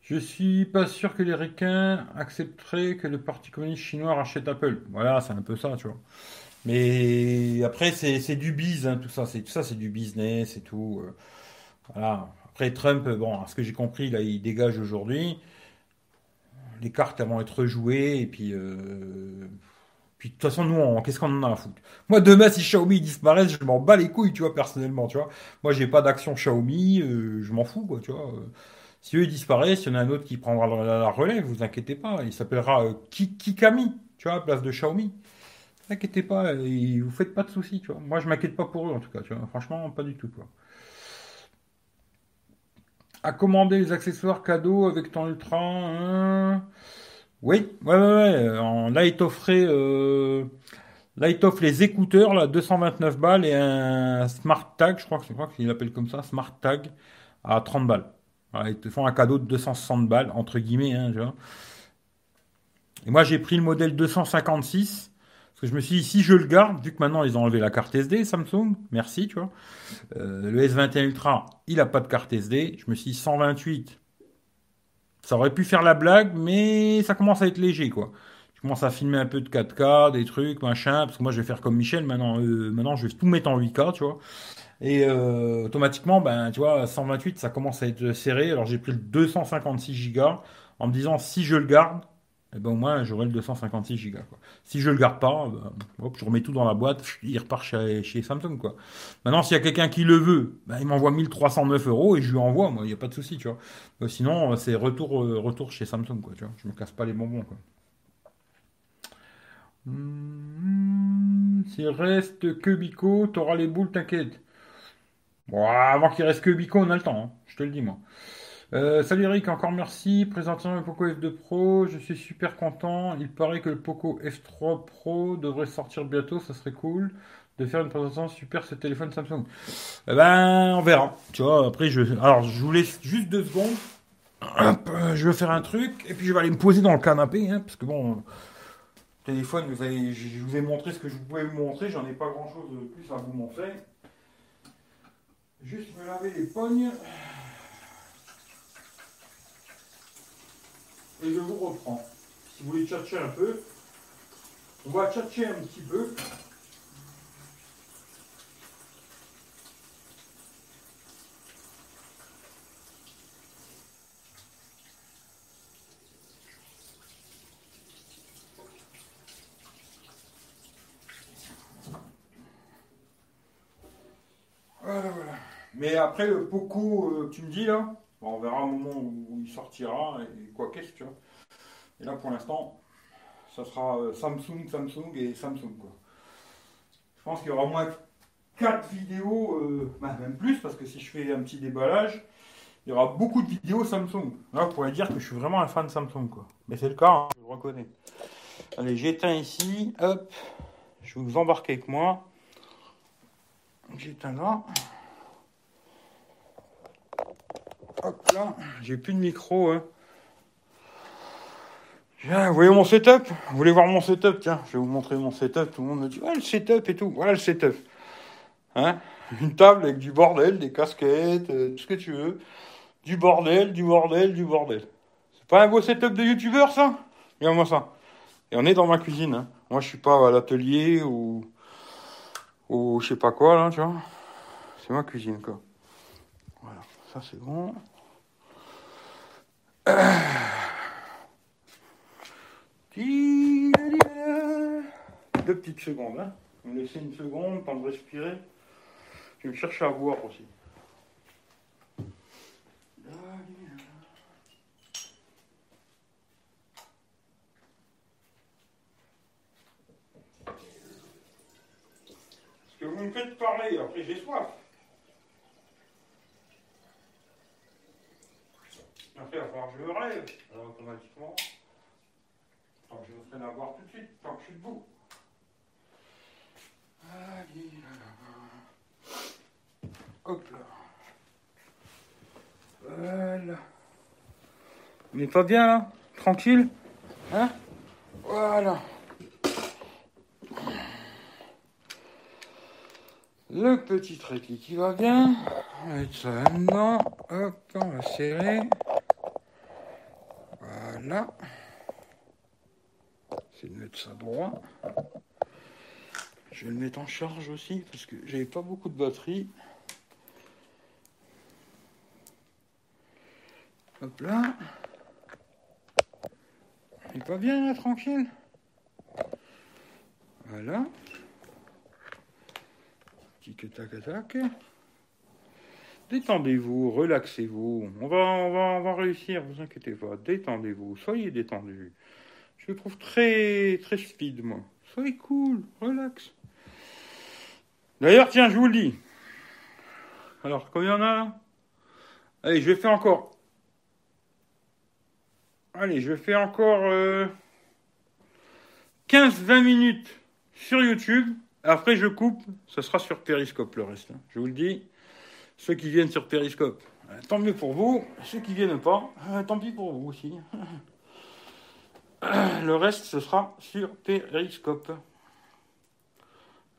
Je suis pas sûr que les ricains accepteraient que le Parti communiste chinois rachète Apple. Voilà, c'est un peu ça, tu vois. Mais après, c'est du biz, hein, tout ça. C'est tout ça, c'est du business et tout. Euh. voilà. Après Trump, bon, ce que j'ai compris, là, il dégage aujourd'hui. Les cartes vont être jouées et puis. Euh, puis de toute façon, nous, qu'est-ce qu'on en a à foutre? Moi, demain, si Xiaomi disparaît, je m'en bats les couilles, tu vois, personnellement, tu vois. Moi, j'ai pas d'action Xiaomi, euh, je m'en fous, quoi, tu vois. Si eux disparaissent, il y en a un autre qui prendra la, relève, vous inquiétez pas. Il s'appellera euh, Kikami, tu vois, à place de Xiaomi. Inquiétez pas, et vous faites pas de soucis, tu vois. Moi, je m'inquiète pas pour eux, en tout cas, tu vois. Franchement, pas du tout, quoi. À commander les accessoires cadeaux avec ton Ultra. Oui, ouais, ouais, ouais. Là, il t'offrait. Les écouteurs, là, 229 balles et un Smart Tag, je crois que c'est qu'il appelle comme ça, Smart Tag à 30 balles. ils te font un cadeau de 260 balles, entre guillemets. Hein, Et moi, j'ai pris le modèle 256. Parce que je me suis dit, si je le garde, vu que maintenant ils ont enlevé la carte SD, Samsung, merci, tu vois. Euh, le S21 Ultra, il n'a pas de carte SD. Je me suis dit, 128, ça aurait pu faire la blague, mais ça commence à être léger, quoi. Je commence à filmer un peu de 4K, des trucs, machin, parce que moi je vais faire comme Michel maintenant. Euh, maintenant, je vais tout mettre en 8K, tu vois. Et euh, automatiquement, ben, tu vois, 128, ça commence à être serré. Alors j'ai pris le 256 Go en me disant si je le garde, ben, au moins j'aurai le 256 Go. Quoi. Si je le garde pas, ben, je remets tout dans la boîte, il repart chez, Samsung. Quoi. Maintenant, s'il y a quelqu'un qui le veut, ben, il m'envoie 1309 euros et je lui envoie, moi, il n'y a pas de souci. Tu vois. Euh, sinon, c'est retour, euh, retour chez Samsung. Quoi, tu vois. Je me casse pas les bonbons. Quoi. Hmm, s'il reste que Bico, t'auras les boules, t'inquiète. Bon, avant qu'il reste que Bico, on a le temps, hein. je te le dis moi. Euh, salut Eric, encore merci. Présentation du Poco F2 Pro, je suis super content. Il paraît que le Poco F3 Pro devrait sortir bientôt, ça serait cool de faire une présentation super ce téléphone Samsung. Eh ben, on verra. Tu vois, après, je, alors, je vous laisse juste deux secondes. je vais faire un truc et puis je vais aller me poser dans le canapé, hein, parce que bon, téléphone, vous avez, je vous ai montré ce que je pouvais vous montrer. J'en ai pas grand chose de plus à vous montrer. Juste me laver les pognes. Et je vous reprends. Si vous voulez chercher un peu, on va chercher un petit peu. Voilà, voilà. Mais après, le Poco, euh, tu me dis là, on verra au moment où il sortira et quoi qu'est-ce, tu vois. Et là, pour l'instant, ça sera euh, Samsung, Samsung et Samsung, quoi. Je pense qu'il y aura au moins 4 vidéos, euh, bah, même plus, parce que si je fais un petit déballage, il y aura beaucoup de vidéos Samsung. Là, vous pourrez dire que je suis vraiment un fan de Samsung, quoi. Mais c'est le cas, hein, je le reconnais. Allez, j'éteins ici, hop, je vais vous embarquer avec moi. J'éteins là. Hop là, j'ai plus de micro. Hein. vous voyez mon setup? Vous voulez voir mon setup? Tiens, je vais vous montrer mon setup. Tout le monde me dit, le setup et tout. Voilà le setup. Hein? Une table avec du bordel, des casquettes, euh, tout ce que tu veux. Du bordel, du bordel, du bordel. C'est pas un beau setup de youtubeur, ça? Regarde-moi ça. Et on est dans ma cuisine. Hein. Moi, je suis pas à l'atelier ou... ou je sais pas quoi, là, tu. C'est ma cuisine, quoi. Voilà, ça c'est bon. Deux petites secondes. Hein. Vous me laissez une seconde, temps de respirer. Je me chercher à voir aussi. Parce que vous me faites parler, après j'ai soif. Après, il va falloir que je rêve, alors automatiquement. Tant que je me ferai l'avoir tout de suite, tant que je suis debout. Allez, là, Hop là. Voilà. On n'est pas bien là? Tranquille? Hein? Voilà. Le petit trépied qui va bien. On va mettre ça maintenant. Hop, on va serrer. Voilà. C'est de mettre ça droit. Je vais le mettre en charge aussi parce que j'avais pas beaucoup de batterie. Hop là. Il est pas bien là, tranquille. Voilà. Tic tac tac. Détendez-vous, relaxez-vous. On va, on, va, on réussir, vous inquiétez pas. Détendez-vous, soyez détendus. Je le trouve très, très speed, moi. Soyez cool, relax. D'ailleurs, tiens, je vous le dis. Alors, combien en a Allez, je vais faire encore. Allez, je vais faire encore 15-20 euh, minutes sur YouTube. Après, je coupe. Ça sera sur Periscope le reste. Hein. Je vous le dis. Ceux qui viennent sur Periscope, tant mieux pour vous. Ceux qui viennent pas, tant pis pour vous aussi. Le reste, ce sera sur Periscope.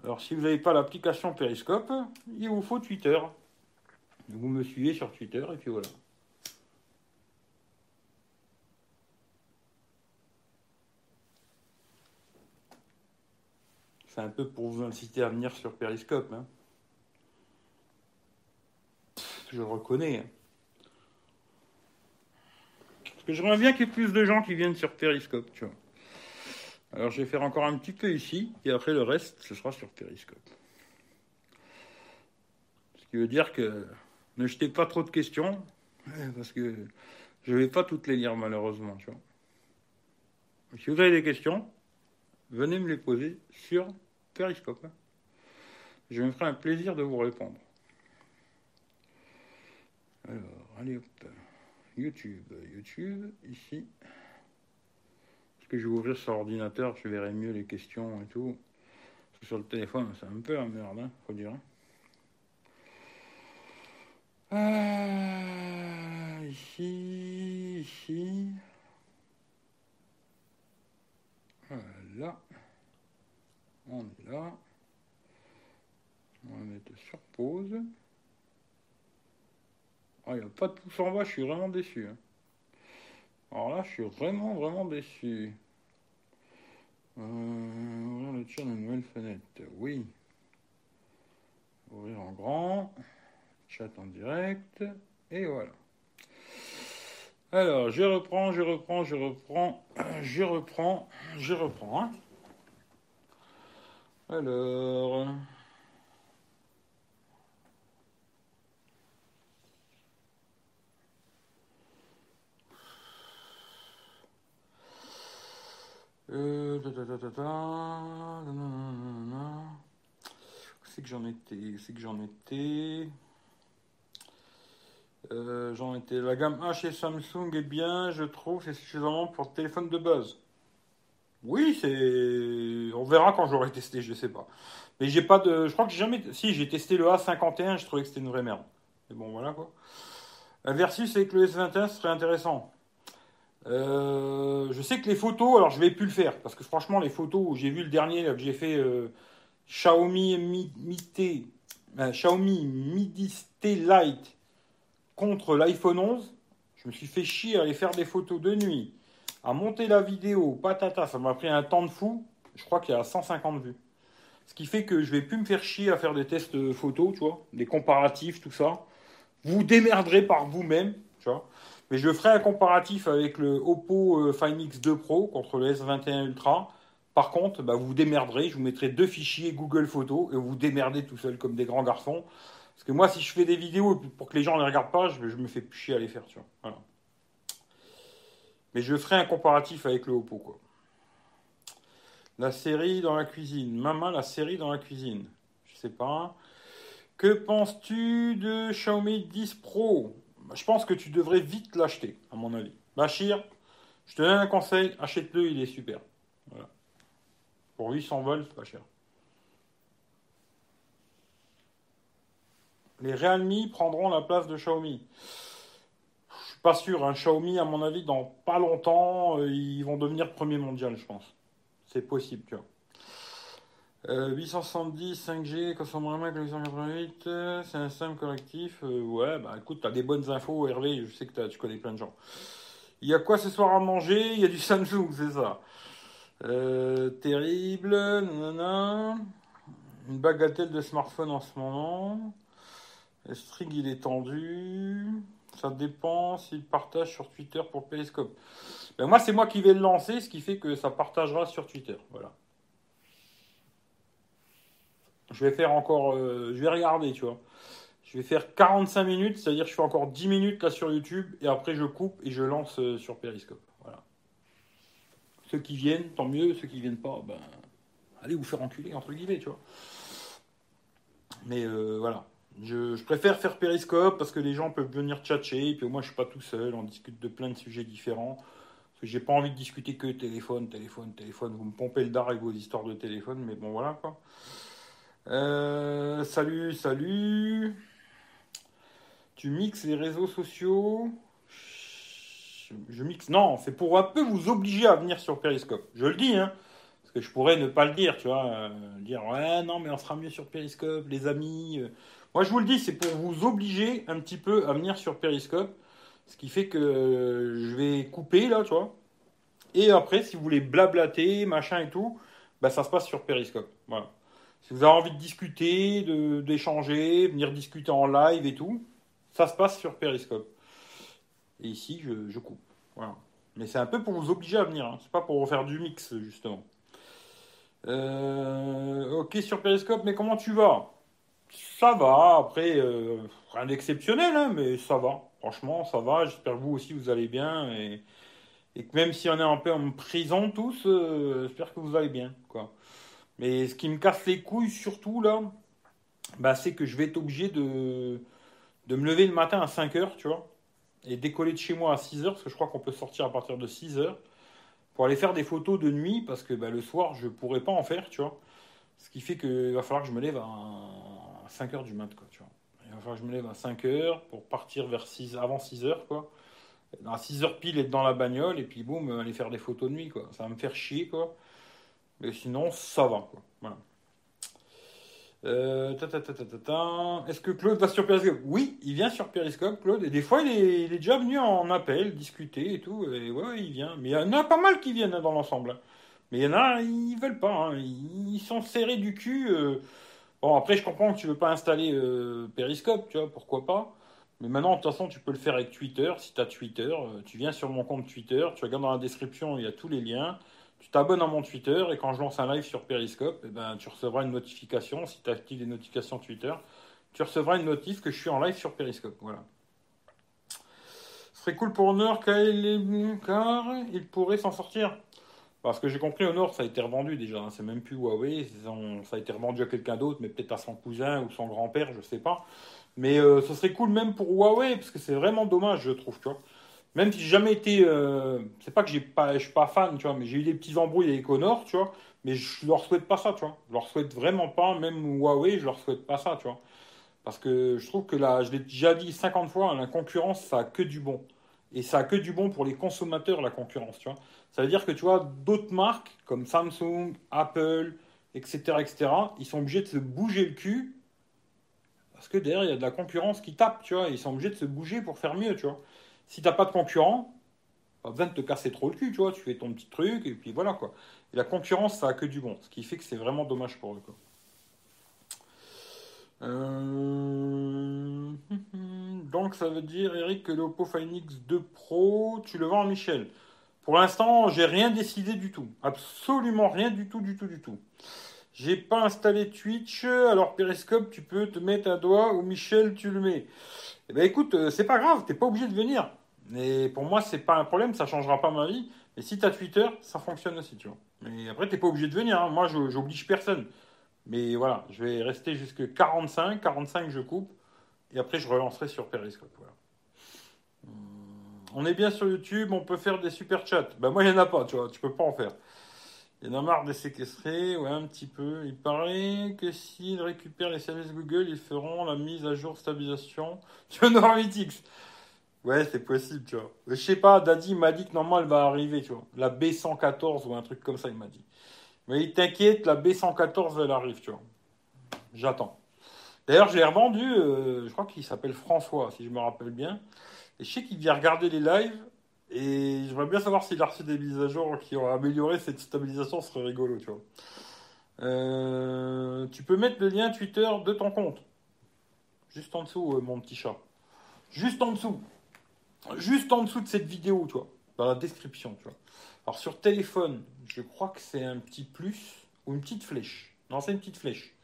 Alors, si vous n'avez pas l'application Periscope, il vous faut Twitter. Vous me suivez sur Twitter et puis voilà. C'est un peu pour vous inciter à venir sur Periscope. Hein. Je reconnais. Parce que j'aimerais bien qu'il y ait plus de gens qui viennent sur Periscope. Alors je vais faire encore un petit peu ici, et après le reste, ce sera sur Periscope. Ce qui veut dire que ne jetez pas trop de questions, parce que je ne vais pas toutes les lire malheureusement. Si vous avez des questions, venez me les poser sur Periscope. Je me ferai un plaisir de vous répondre. Alors, allez hop. YouTube, YouTube, ici que je vais ouvrir sur l'ordinateur, je verrai mieux les questions et tout. Parce sur le téléphone, c'est un peu la merde, hein, faut dire. Ah, ici, ici. Voilà. On est là. On va mettre sur pause. Ah, il n'y a pas de pouce en bas, je suis vraiment déçu. Hein. Alors là, je suis vraiment, vraiment déçu. Euh, ouvrir le tir d'une nouvelle fenêtre. Oui. Ouvrir en grand. Chat en direct. Et voilà. Alors, je reprends, je reprends, je reprends, je reprends, je reprends. Hein. Alors. C'est que j'en étais? C'est que j'en étais? Euh, J'en étais. La gamme A chez Samsung est bien, je trouve, c'est suffisamment pour téléphone de buzz. Oui, c'est. On verra quand j'aurai testé, je sais pas. Mais j'ai pas de. Je crois que j'ai jamais. Si, j'ai testé le A51, je trouvais que c'était une vraie merde. Mais bon, voilà quoi. Versus avec le S21, ce serait intéressant. Euh, je sais que les photos, alors je vais plus le faire parce que franchement, les photos, j'ai vu le dernier que j'ai fait euh, Xiaomi Mi, euh, Xiaomi Midi Lite contre l'iPhone 11. Je me suis fait chier à aller faire des photos de nuit, à monter la vidéo, patata, ça m'a pris un temps de fou. Je crois qu'il y a 150 vues. Ce qui fait que je vais plus me faire chier à faire des tests photos, tu vois, des comparatifs, tout ça. Vous démerderez par vous-même, tu vois. Mais je ferai un comparatif avec le Oppo euh, Find X2 Pro contre le S21 Ultra. Par contre, bah, vous vous démerderez, je vous mettrai deux fichiers Google Photos et vous vous démerdez tout seul comme des grands garçons. Parce que moi, si je fais des vidéos pour que les gens ne les regardent pas, je, me fais chier à les faire. Tu. Mais je ferai un comparatif avec le Oppo. Quoi. La série dans la cuisine. Maman, la série dans la cuisine. Je sais pas. Que penses-tu de Xiaomi 10 Pro? Je pense que tu devrais vite l'acheter, à mon avis. Bachir, je te donne un conseil, achète-le, il est super. Pour 800 volts, pas cher. Les Realme prendront la place de Xiaomi. Je suis pas sûr. Un hein. Xiaomi, à mon avis, dans pas longtemps, euh, ils vont devenir premier mondial, je pense. C'est possible, tu vois. 870 5G consommerait moins que 888, c'est un simple correctif. Euh, ouais, bah écoute, t'as des bonnes infos, Hervé, je sais que tu connais plein de gens. Il y a quoi ce soir à manger? Il y a du Samsung, c'est ça. Euh, terrible, nanana. Une bagatelle de smartphone en ce moment. Le string, il est tendu. Ça dépend s'il partage sur Twitter pour Periscope. Ben moi, c'est moi qui vais le lancer, ce qui fait que ça partagera sur Twitter. Voilà. Je vais faire encore. Euh, je vais regarder, tu vois. Je vais faire 45 minutes, c'est-à-dire que je fais encore 10 minutes là sur YouTube et après je coupe et je lance euh, sur Periscope. Voilà. Ceux qui viennent, tant mieux. Ceux qui viennent pas, ben, allez vous faire enculer, entre guillemets, tu vois. Mais euh, voilà. Je, préfère faire Periscope parce que les gens peuvent venir tchatcher et puis moi je suis pas tout seul, on discute de plein de sujets différents. Parce que j'ai pas envie de discuter que téléphone, téléphone, téléphone. Vous me pompez le dard avec vos histoires de téléphone, mais bon voilà quoi. Euh, salut, salut. Tu mixes les réseaux sociaux? Je, mixe. Non, c'est pour un peu vous obliger à venir sur Periscope. Je le dis, hein. Parce que je pourrais ne pas le dire, tu vois. Euh, dire, ouais, non, mais on sera mieux sur Periscope, les amis. Euh. Moi, je vous le dis, c'est pour vous obliger un petit peu à venir sur Periscope. Ce qui fait que je vais couper, là, tu vois. Et après, si vous voulez blablater, machin et tout, bah, ça se passe sur Periscope. Voilà. Si vous avez envie de discuter, d'échanger, venir discuter en live et tout, ça se passe sur Periscope. Et ici, je, coupe. Voilà. Mais c'est un peu pour vous obliger à venir. Hein. C'est pas pour faire du mix, justement. Euh, ok, sur Periscope, mais comment tu vas? Ça va. Après, euh, rien d'exceptionnel, hein, mais ça va. Franchement, ça va. J'espère que vous aussi, vous allez bien. Et, que même si on est un peu en prison tous, euh, j'espère que vous allez bien. Quoi. Mais ce qui me casse les couilles, surtout, là, bah, c'est que je vais être obligé de, de me lever le matin à 5 heures, tu vois et décoller de chez moi à 6 heures, parce que je crois qu'on peut sortir à partir de 6 heures, pour aller faire des photos de nuit, parce que bah, le soir, je pourrais pas en faire, tu vois. Ce qui fait qu'il va falloir que je me lève à 5 heures du mat, quoi, tu vois. Il va falloir que je me lève à 5 heures pour partir vers 6, avant 6 heures, quoi. À 6 heures pile, être dans la bagnole, et puis boum, aller faire des photos de nuit, quoi. Ça va me faire chier, quoi. Mais sinon, ça va, quoi. Voilà. Euh, Est-ce que Claude va sur Periscope? Oui, il vient sur Periscope, Claude. Et des fois, il est, déjà venu en appel, discuter et tout. Et ouais, il vient. Mais il y en a pas mal qui viennent hein, dans l'ensemble. Mais il y en a, ils veulent pas. Hein. Ils sont serrés du cul. Euh. Bon, après, je comprends que tu veux pas installer euh, Periscope, tu vois, pourquoi pas. Mais maintenant, de toute façon, tu peux le faire avec Twitter. Si tu as Twitter, tu viens sur mon compte Twitter, tu regardes dans la description, il y a tous les liens tu t'abonnes à mon Twitter et quand je lance un live sur Periscope, eh ben, tu recevras une notification. Si tu actives les notifications Twitter, tu recevras une notif que je suis en live sur Periscope. Voilà. Ce serait cool pour Honor car il pourrait s'en sortir. Parce que j'ai compris, Honor, ça a été revendu déjà. Hein. C'est même plus Huawei. Ça a été revendu à quelqu'un d'autre, mais peut-être à son cousin ou son grand-père, je sais pas. Mais euh, ce serait cool même pour Huawei, parce que c'est vraiment dommage, je trouve, tu vois. Même si j'ai jamais été. Euh, c'est pas que j'ai pas, je suis pas fan, tu vois, mais j'ai eu des petits embrouilles avec Honor, tu vois. Mais je leur souhaite pas ça, tu vois. Je leur souhaite vraiment pas, même Huawei, je leur souhaite pas ça, tu vois. Parce que je trouve que là, je l'ai déjà dit 50 fois, la concurrence, ça a que du bon. Et ça a que du bon pour les consommateurs, la concurrence, tu vois. Ça veut dire que, tu vois, d'autres marques, comme Samsung, Apple, etc., etc., ils sont obligés de se bouger le cul. Parce que derrière, il y a de la concurrence qui tape, tu vois. Ils sont obligés de se bouger pour faire mieux, tu vois si t'as pas de concurrent, pas besoin de te casser trop le cul, tu vois, tu fais ton petit truc et puis voilà quoi. Et la concurrence, ça a que du bon, ce qui fait que c'est vraiment dommage pour eux. Euh, donc ça veut dire Eric que l'Oppo Find X2 Pro, tu le vends à Michel. Pour l'instant, j'ai rien décidé du tout, absolument rien du tout, du tout, du tout. J'ai pas installé Twitch, alors Periscope, tu peux te mettre un doigt ou Michel, tu le mets. Eh ben écoute, euh, c'est pas grave, t'es pas obligé de venir. Mais pour moi, c'est pas un problème, ça changera pas ma vie. Mais si tu as Twitter, ça fonctionne aussi, tu vois. Mais après, t'es pas obligé de venir. Hein. Moi, j'oblige personne. Mais voilà, je vais rester jusque 45. 45, je coupe. Et après, je relancerai sur Periscope. On est bien sur YouTube, on peut faire des super chats. Ben moi, il n'y en a pas, tu vois. Tu peux pas en faire. Il y en a marre de séquestrer, ouais, un petit peu. Il paraît que s'ils récupèrent les services Google, ils feront la mise à jour stabilisation du Norvit X. Ouais, c'est possible, tu vois. Je sais pas, Daddy m'a dit que normalement elle va arriver, tu vois. La B114 ou un truc comme ça, il m'a dit. Mais il t'inquiète, la B114 elle arrive, tu vois. J'attends. D'ailleurs, je l'ai revendu, euh, je crois qu'il s'appelle François, si je me rappelle bien. Et je sais qu'il vient regarder les lives. Et j'aimerais bien savoir s'il a reçu des mises à jour qui ont amélioré cette stabilisation, ce serait rigolo, tu vois. Euh, tu peux mettre le lien Twitter de ton compte. Juste en dessous, euh, mon petit chat. Juste en dessous juste en dessous de cette vidéo, tu vois, dans la description, tu vois. Alors sur téléphone, je crois que c'est un petit plus ou une petite flèche. Non, c'est une petite flèche.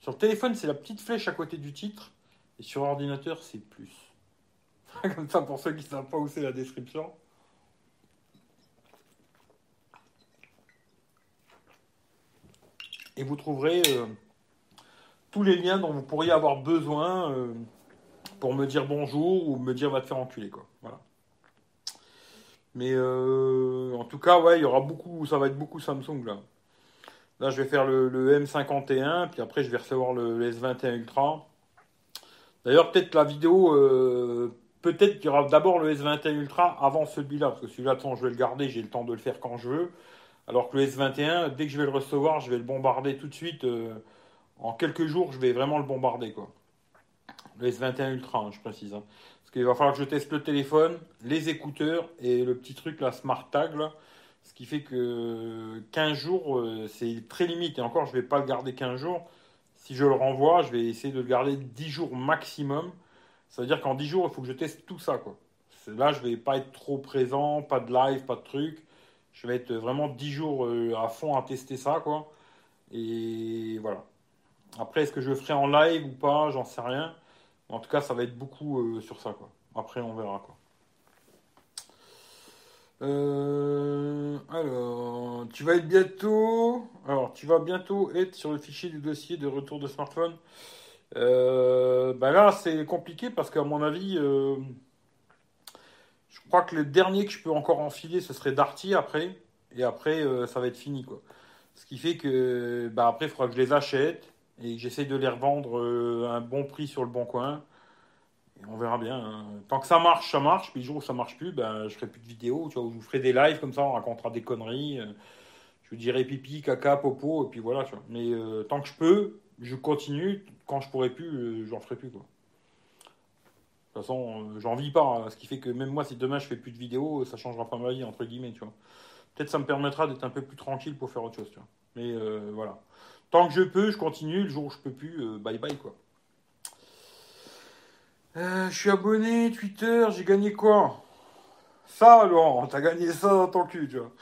Sur téléphone, c'est la petite flèche à côté du titre. Et sur ordinateur, c'est plus. Comme ça, pour ceux qui ne savent pas où c'est la description. Et vous trouverez euh, tous les liens dont vous pourriez avoir besoin euh, pour me dire bonjour ou me dire va te faire enculer quoi. Voilà. Mais euh, en tout cas, ouais, il y aura beaucoup, ça va être beaucoup Samsung là. Là, je vais faire le, M51, puis après, je vais recevoir le, S21 Ultra. D'ailleurs, peut-être la vidéo, euh, peut-être qu'il y aura d'abord le S21 Ultra avant celui-là, parce que celui-là, je vais le garder, j'ai le temps de le faire quand je veux. Alors que le S21, dès que je vais le recevoir, je vais le bombarder tout de suite. Euh, en quelques jours, je vais vraiment le bombarder, quoi. Le S21 Ultra, hein, je précise. Hein. Parce qu'il va falloir que je teste le téléphone, les écouteurs et le petit truc, la Smart Tag, Ce qui fait que 15 jours, euh, c'est très limite. Et encore, je ne vais pas le garder 15 jours. Si je le renvoie, je vais essayer de le garder 10 jours maximum. Ça veut dire qu'en 10 jours, il faut que je teste tout ça, quoi. Là, je vais pas être trop présent, pas de live, pas de truc. Je vais être vraiment 10 jours euh, à fond à tester ça. Et voilà. Après, est-ce que je le ferai en live ou pas J'en sais rien. En tout cas, ça va être beaucoup euh, sur ça. Après, on verra, quoi. Euh, alors, tu vas être bientôt. Alors, tu vas bientôt être sur le fichier du dossier de retour de smartphone. Euh, ben là, c'est compliqué parce qu'à mon avis, je crois que le dernier que je peux encore enfiler, ce serait Darty après. Et après, ça va être fini. Ce qui fait que, bah, après, il faudra que je les achète et j'essaie de les revendre euh, à un bon prix sur le bon coin. Et on verra bien. Hein. Tant que ça marche, ça marche. Puis le jour où ça marche plus, ben, je ferai plus de vidéos. Tu vois, je vous ferai des lives comme ça, on racontera des conneries. Euh. Je vous dirai pipi, caca, popo, et puis voilà. Tu vois. Mais euh, tant que je peux, je continue. Quand je pourrai plus, j'en ferai plus. Quoi. De toute façon, j'en vis pas. Hein. Ce qui fait que même moi, si demain je fais plus de vidéos, ça changera pas ma vie, entre guillemets. Peut-être ça me permettra d'être un peu plus tranquille pour faire autre chose. Tu vois. Mais voilà. Tant que je peux, je continue. Le jour où je peux plus, euh, bye bye quoi. Euh, je suis abonné Twitter, j'ai gagné quoi? Ça, Laurent, t'as gagné ça dans ton cul, tu vois.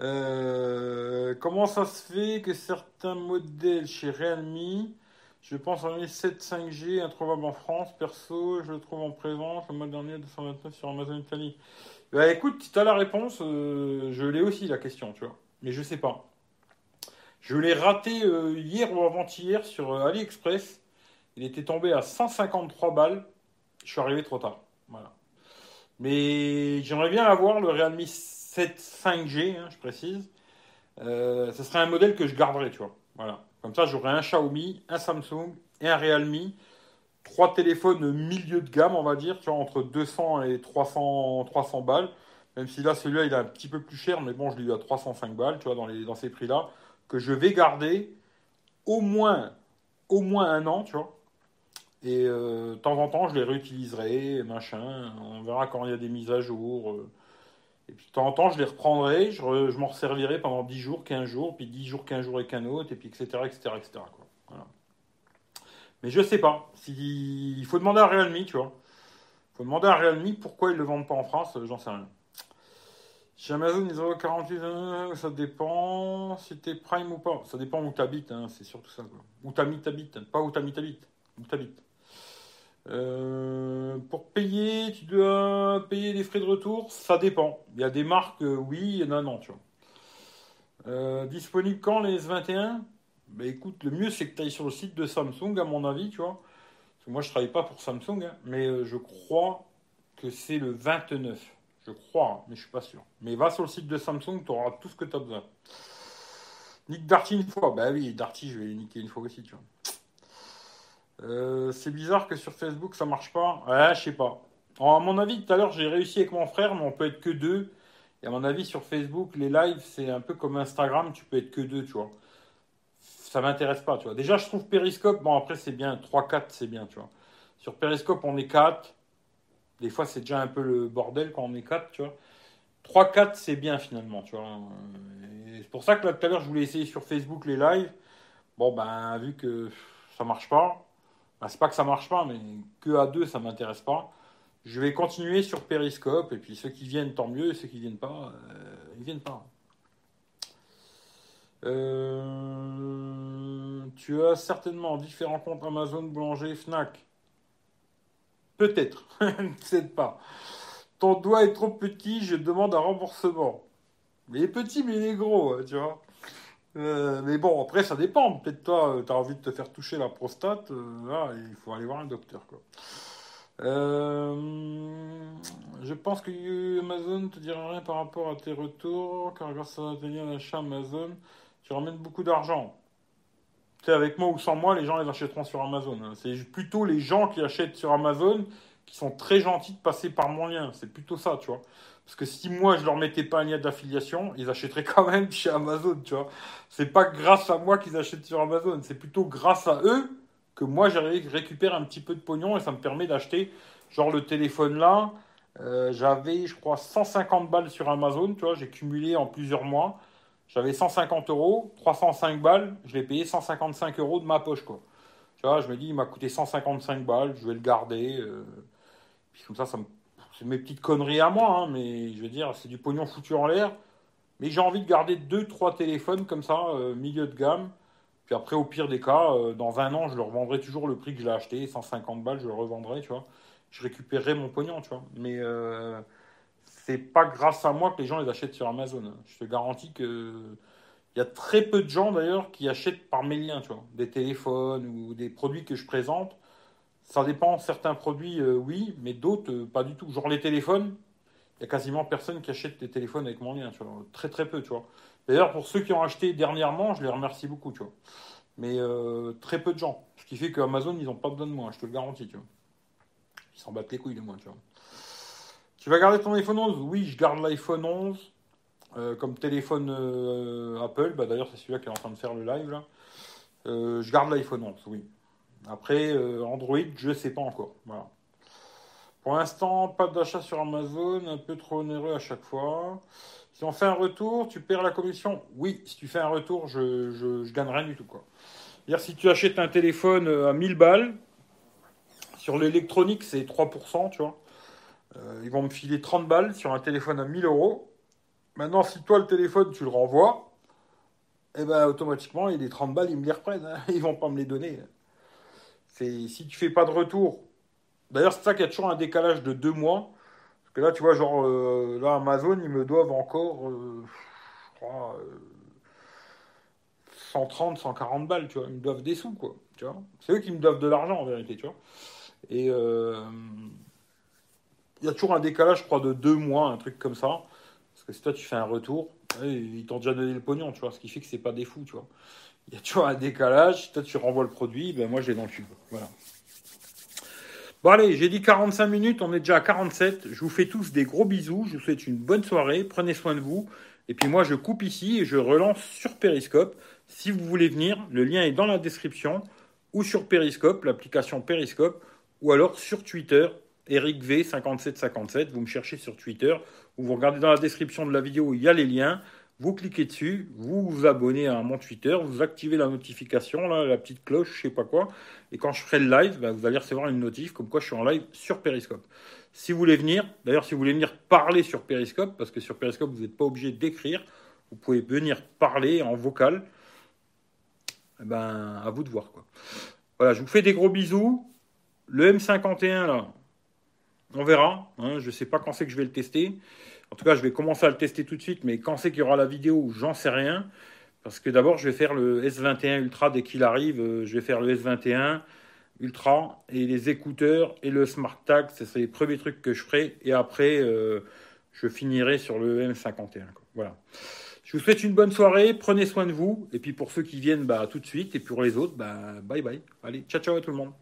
Euh, comment ça se fait que certains modèles chez Realme, je pense en 7 5G, introuvable en France, perso, je le trouve en présence le mois dernier 229 sur Amazon Italie. Bah écoute, si t'as la réponse, je l'ai aussi la question, tu vois. Mais je sais pas. Je l'ai raté euh, hier ou avant-hier sur euh, AliExpress. Il était tombé à 153 balles. Je suis arrivé trop tard. Mais j'aimerais bien avoir le Realme 7 5G, hein, je précise. Euh, ce serait un modèle que je garderais, tu vois. Voilà. Comme ça, j'aurais un Xiaomi, un Samsung et un Realme. Trois téléphones milieu de gamme, on va dire, tu vois, entre 200 et 300, 300 balles. Même si là, celui-là, il est un petit peu plus cher, mais bon, je l'ai eu à 305 balles, tu vois, dans ces prix-là que je vais garder au moins, au moins un an, tu vois. Et euh, de temps en temps, je les réutiliserai, machin. On verra quand il y a des mises à jour. Euh. Et puis de temps en temps, je les reprendrai, je, m'en resservirai pendant 10 jours, 15 jours, puis 10 jours, 15 jours avec un autre, et puis etc. etc., etc. Quoi. Mais je sais pas. Si... Il faut demander à Realme, tu vois. Il faut demander à Realme pourquoi ils ne le vendent pas en France, j'en sais rien. Chez Amazon, ils ont 48, ça dépend si t'es Prime ou pas. Ça dépend où t'habites, hein, c'est surtout ça. Quoi. Où t'as mis t'habites, pas où t'as mis t'habites. Où t'habites. Euh, pour payer, tu dois payer les frais de retour, ça dépend. Il y a des marques, euh, oui, il y en a non, tu vois. Euh, disponible quand les S21? Bah, écoute, le mieux c'est que tu ailles sur le site de Samsung, à mon avis, tu vois. Moi je travaille pas pour Samsung, hein, mais je crois que c'est le 29. Je crois, hein, mais je suis pas sûr. Mais va sur le site de Samsung, tu auras tout ce que tu as besoin. Nick Darty une fois. Bah oui, Darty, je vais les niquer une fois aussi, tu vois. Euh, c'est bizarre que sur Facebook ça marche pas. Ouais, je sais pas. à mon avis, tout à l'heure j'ai réussi avec mon frère, mais on peut être que deux. Et à mon avis, sur Facebook, les lives, c'est un peu comme Instagram, tu peux être que deux, tu vois. Ça m'intéresse pas, tu vois. Déjà, je trouve Periscope, bon après c'est bien, 3-4 c'est bien, tu vois. Sur Periscope, on est 4. Des fois, c'est déjà un peu le bordel quand on est 4, tu vois. 3-4, c'est bien finalement, tu vois. C'est pour ça que là, tout à l'heure, je voulais essayer sur Facebook les lives. Bon, ben, vu que ça marche pas, ben, c'est pas que ça marche pas, mais que à deux, ça m'intéresse pas. Je vais continuer sur Periscope, et puis ceux qui viennent, tant mieux, et ceux qui viennent pas, euh, ils viennent pas. Euh, tu as certainement différents comptes Amazon, Boulanger, Fnac. Peut-être, peut-être pas. Ton doigt est trop petit, je demande un remboursement. Mais il est petit, mais il est gros, hein, tu vois. Euh, mais bon, après, ça dépend. Peut-être toi, euh, tu as envie de te faire toucher la prostate. Euh, il faut aller voir un docteur. Je pense que Amazon te dira rien par rapport à tes retours, car grâce à tenir l'achat Amazon, tu ramènes beaucoup d'argent. Avec moi ou sans moi, les gens les achèteront sur Amazon. hein. C'est plutôt les gens qui achètent sur Amazon qui sont très gentils de passer par mon lien. C'est plutôt ça, tu vois. Parce que si moi je leur mettais pas un lien d'affiliation, ils achèteraient quand même chez Amazon, tu vois. C'est pas grâce à moi qu'ils achètent sur Amazon, c'est plutôt grâce à eux que moi je récupère un petit peu de pognon et ça me permet d'acheter genre le téléphone là. euh, j'avais, je crois, 150 balles sur Amazon, tu vois, j'ai cumulé en plusieurs mois. J'avais 150 euros, 305 balles, je l'ai payé 155 euros de ma poche, quoi. Tu vois, je me dis, il m'a coûté 155 balles, je vais le garder. euh, puis comme ça, ça me... c'est mes petites conneries à moi, hein, mais je veux dire, c'est du pognon foutu en l'air. Mais j'ai envie de garder deux, trois téléphones comme ça, euh, milieu de gamme. Puis après, au pire des cas, euh, dans un an, je le revendrai toujours le prix que je l'ai acheté, 150 balles, je le revendrai, tu vois. Je récupérerai mon pognon, tu vois. Mais c'est pas grâce à moi que les gens les achètent sur Amazon. Je te garantis que il y a très peu de gens d'ailleurs qui achètent par mes liens, tu vois, des téléphones ou des produits que je présente. Ça dépend, certains produits, euh, oui, mais d'autres, euh, pas du tout. Genre les téléphones, il y a quasiment personne qui achète des téléphones avec mon lien, tu vois. Très très peu, tu vois. D'ailleurs, pour ceux qui ont acheté dernièrement, je les remercie beaucoup, tu vois. Mais euh, très peu de gens. Ce qui fait qu'Amazon, ils n'ont pas besoin de moi, je te le garantis, tu vois. Ils s'en battent les couilles de moi, tu vois. Tu vas garder ton iPhone 11 Oui, je garde l'iPhone 11 euh, comme téléphone euh, Apple. Bah, D'ailleurs, c'est celui-là qui est en train de faire le live, là. Euh, je garde l'iPhone 11, oui. Après, Android, je ne sais pas encore. Voilà. Pour l'instant, pas d'achat sur Amazon, un peu trop onéreux à chaque fois. Si on fait un retour, tu perds la commission? Oui, si tu fais un retour, je, je, gagne rien du tout. si tu achètes un téléphone à 1000 balles, sur l'électronique, c'est 3%, tu vois. Euh, ils vont me filer 30 balles sur un téléphone à 1000 euros. Maintenant, si toi, le téléphone, tu le renvoies, eh ben, automatiquement, les 30 balles, ils me les reprennent. hein. Ils vont pas me les donner. C'est, si tu fais pas de retour. D'ailleurs, c'est ça qu'il y a toujours un décalage de deux mois. Parce que là, tu vois, genre, euh, là, Amazon, ils me doivent encore, euh, je crois, euh, 130, 140 balles, tu vois. Ils me doivent des sous, quoi. Tu vois. C'est eux qui me doivent de l'argent, en vérité, tu vois. Et euh, il y a toujours un décalage, je crois, de deux mois, un truc comme ça. Parce que si toi, tu fais un retour, ils t'ont déjà donné le pognon, tu vois. Ce qui fait que c'est pas des fous, tu vois. Il y a toujours un décalage. Si toi, tu renvoies le produit, ben moi, je l'ai dans le cube. Voilà. Bon, allez, j'ai dit 45 minutes, on est déjà à 47. Je vous fais tous des gros bisous. Je vous souhaite une bonne soirée. Prenez soin de vous. Et puis moi, je coupe ici et je relance sur Periscope. Si vous voulez venir, le lien est dans la description ou sur Periscope, l'application Periscope, ou alors sur Twitter, EricV5757. Vous me cherchez sur Twitter ou vous regardez dans la description de la vidéo, il y a les liens. Vous cliquez dessus, vous vous abonnez à mon Twitter, vous activez la notification, la petite cloche, je sais pas quoi. Et quand je ferai le live, bah, vous allez recevoir une notif comme quoi je suis en live sur Periscope. Si vous voulez venir, d'ailleurs, si vous voulez venir parler sur Periscope, parce que sur Periscope, vous n'êtes pas obligé d'écrire, vous pouvez venir parler en vocal. Eh ben, à vous de voir, quoi. Voilà, je vous fais des gros bisous. Le M51, là, on verra. hein, je ne sais pas quand c'est que je vais le tester. En tout cas, je vais commencer à le tester tout de suite, mais quand c'est qu'il y aura la vidéo, j'en sais rien. Parce que d'abord, je vais faire le S21 Ultra dès qu'il arrive. euh, Je vais faire le S21 Ultra et les écouteurs et le Smart Tag. Ce sont les premiers trucs que je ferai. Et après, euh, je finirai sur le M51. quoi. Voilà. Je vous souhaite une bonne soirée. Prenez soin de vous. Et puis pour ceux qui viennent, bah, tout de suite. Et pour les autres, bah, bye bye. Allez, ciao ciao à tout le monde.